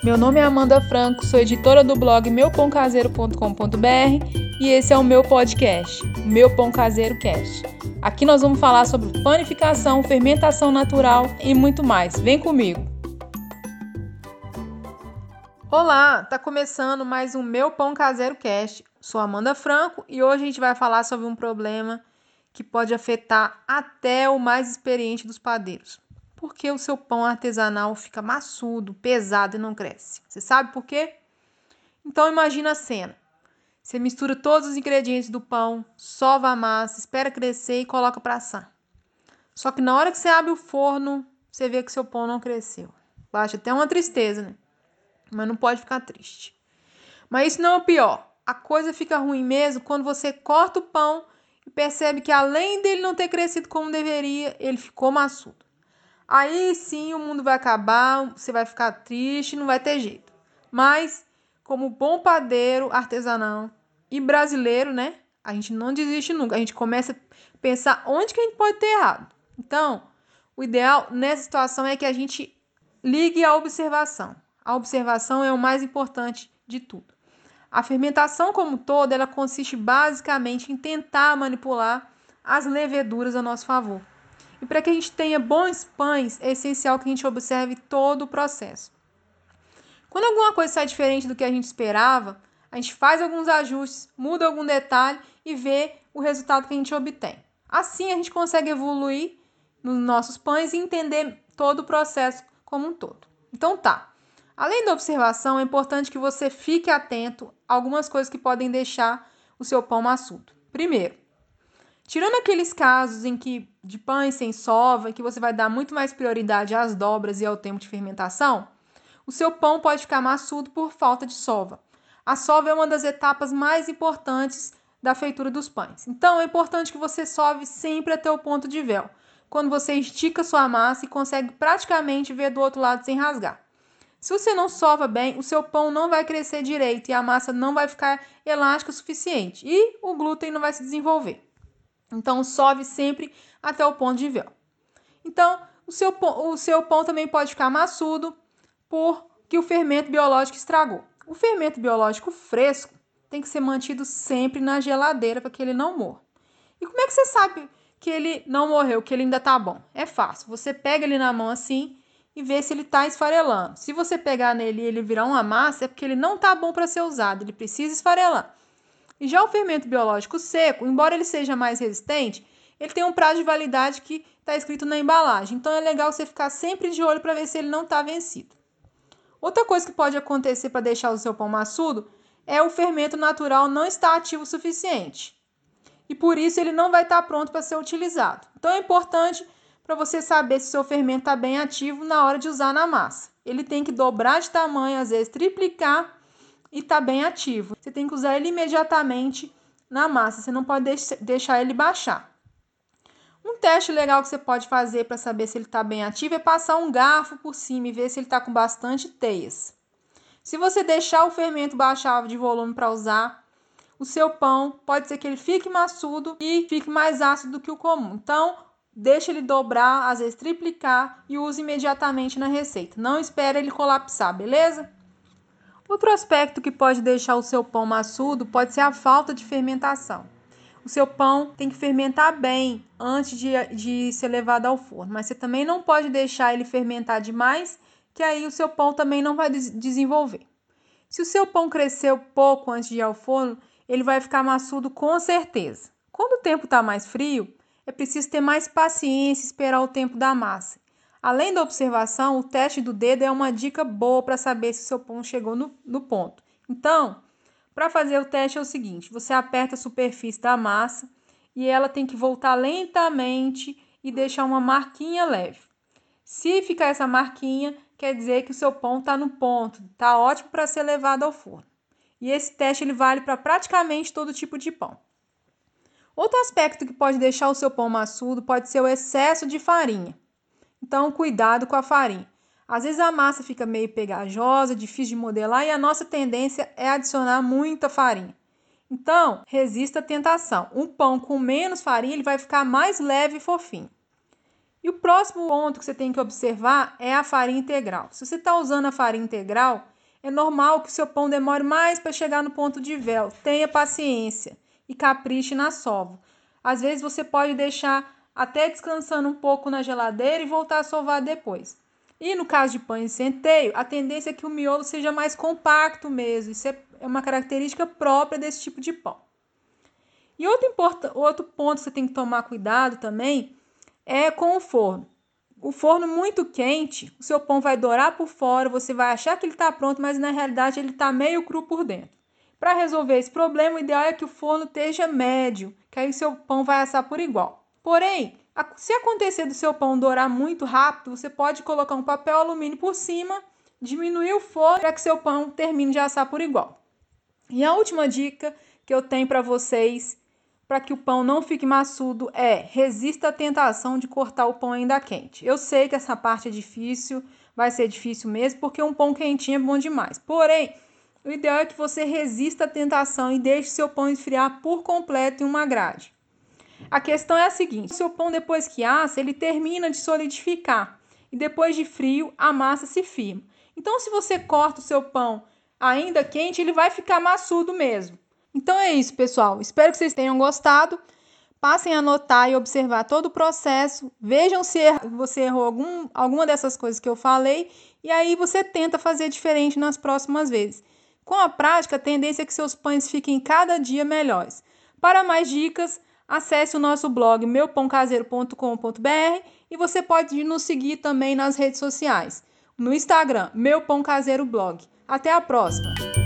Meu nome é Amanda Franco, sou editora do blog meupãocaseiro.com.br e esse é o meu podcast, Meu Pão Caseiro Cast. Aqui nós vamos falar sobre panificação, fermentação natural e muito mais. Vem comigo! Olá, tá começando mais um Meu Pão Caseiro Cast. Sou Amanda Franco e hoje a gente vai falar sobre um problema que pode afetar até o mais experiente dos padeiros porque o seu pão artesanal fica maçudo, pesado e não cresce. Você sabe por quê? Então imagina a cena. Você mistura todos os ingredientes do pão, sova a massa, espera crescer e coloca para assar. Só que na hora que você abre o forno, você vê que seu pão não cresceu. Baixa até uma tristeza, né? Mas não pode ficar triste. Mas isso não é o pior. A coisa fica ruim mesmo quando você corta o pão e percebe que além dele não ter crescido como deveria, ele ficou maçudo. Aí sim o mundo vai acabar, você vai ficar triste, não vai ter jeito. Mas, como bom padeiro artesanal e brasileiro, né? A gente não desiste nunca. A gente começa a pensar onde que a gente pode ter errado. Então, o ideal nessa situação é que a gente ligue a observação. A observação é o mais importante de tudo. A fermentação como toda, ela consiste basicamente em tentar manipular as leveduras a nosso favor. E para que a gente tenha bons pães, é essencial que a gente observe todo o processo. Quando alguma coisa sai diferente do que a gente esperava, a gente faz alguns ajustes, muda algum detalhe e vê o resultado que a gente obtém. Assim a gente consegue evoluir nos nossos pães e entender todo o processo como um todo. Então tá. Além da observação, é importante que você fique atento a algumas coisas que podem deixar o seu pão maçudo. Primeiro, Tirando aqueles casos em que de pães sem sova, que você vai dar muito mais prioridade às dobras e ao tempo de fermentação, o seu pão pode ficar maçudo por falta de sova. A sova é uma das etapas mais importantes da feitura dos pães. Então é importante que você sove sempre até o ponto de véu, quando você estica sua massa e consegue praticamente ver do outro lado sem rasgar. Se você não sova bem, o seu pão não vai crescer direito e a massa não vai ficar elástica o suficiente e o glúten não vai se desenvolver. Então, sove sempre até o ponto de véu. Então, o seu, o seu pão também pode ficar maçudo porque o fermento biológico estragou. O fermento biológico fresco tem que ser mantido sempre na geladeira para que ele não morra. E como é que você sabe que ele não morreu, que ele ainda está bom? É fácil. Você pega ele na mão assim e vê se ele está esfarelando. Se você pegar nele e ele virar uma massa, é porque ele não está bom para ser usado, ele precisa esfarelar. E já o fermento biológico seco, embora ele seja mais resistente, ele tem um prazo de validade que está escrito na embalagem. Então é legal você ficar sempre de olho para ver se ele não está vencido. Outra coisa que pode acontecer para deixar o seu pão maçudo é o fermento natural não estar ativo o suficiente. E por isso ele não vai estar tá pronto para ser utilizado. Então é importante para você saber se o seu fermento está bem ativo na hora de usar na massa. Ele tem que dobrar de tamanho, às vezes triplicar e está bem ativo. Você tem que usar ele imediatamente na massa, você não pode deixar ele baixar. Um teste legal que você pode fazer para saber se ele está bem ativo é passar um garfo por cima e ver se ele está com bastante teias. Se você deixar o fermento baixar de volume para usar, o seu pão pode ser que ele fique maçudo e fique mais ácido do que o comum. Então, deixe ele dobrar, às vezes triplicar e use imediatamente na receita. Não espere ele colapsar, beleza? Outro aspecto que pode deixar o seu pão maçudo pode ser a falta de fermentação. O seu pão tem que fermentar bem antes de, de ser levado ao forno, mas você também não pode deixar ele fermentar demais, que aí o seu pão também não vai desenvolver. Se o seu pão cresceu pouco antes de ir ao forno, ele vai ficar maçudo com certeza. Quando o tempo está mais frio, é preciso ter mais paciência e esperar o tempo da massa. Além da observação, o teste do dedo é uma dica boa para saber se o seu pão chegou no, no ponto. Então, para fazer o teste é o seguinte: você aperta a superfície da massa e ela tem que voltar lentamente e deixar uma marquinha leve. Se ficar essa marquinha, quer dizer que o seu pão está no ponto, está ótimo para ser levado ao forno. E esse teste ele vale para praticamente todo tipo de pão. Outro aspecto que pode deixar o seu pão maçudo pode ser o excesso de farinha. Então, cuidado com a farinha. Às vezes a massa fica meio pegajosa, difícil de modelar e a nossa tendência é adicionar muita farinha. Então, resista à tentação. Um pão com menos farinha ele vai ficar mais leve e fofinho. E o próximo ponto que você tem que observar é a farinha integral. Se você está usando a farinha integral, é normal que o seu pão demore mais para chegar no ponto de véu. Tenha paciência e capriche na sova. Às vezes você pode deixar até descansando um pouco na geladeira e voltar a sovar depois. E no caso de pães de centeio, a tendência é que o miolo seja mais compacto mesmo. Isso é uma característica própria desse tipo de pão. E outro, outro ponto que você tem que tomar cuidado também é com o forno. O forno muito quente, o seu pão vai dourar por fora, você vai achar que ele está pronto, mas na realidade ele está meio cru por dentro. Para resolver esse problema, o ideal é que o forno esteja médio, que aí o seu pão vai assar por igual. Porém, se acontecer do seu pão dourar muito rápido, você pode colocar um papel alumínio por cima, diminuir o forno para que seu pão termine de assar por igual. E a última dica que eu tenho para vocês para que o pão não fique maçudo é resista à tentação de cortar o pão ainda quente. Eu sei que essa parte é difícil, vai ser difícil mesmo, porque um pão quentinho é bom demais. Porém, o ideal é que você resista à tentação e deixe seu pão esfriar por completo em uma grade. A questão é a seguinte: o seu pão depois que assa, ele termina de solidificar e depois de frio, a massa se firma. Então, se você corta o seu pão ainda quente, ele vai ficar maçudo mesmo. Então é isso, pessoal. Espero que vocês tenham gostado. Passem a anotar e observar todo o processo. Vejam se você errou algum, alguma dessas coisas que eu falei. E aí você tenta fazer diferente nas próximas vezes. Com a prática, a tendência é que seus pães fiquem cada dia melhores. Para mais dicas, acesse o nosso blog meupãocaseiro.com.br e você pode nos seguir também nas redes sociais. No Instagram, Meu Pão Caseiro Blog. Até a próxima!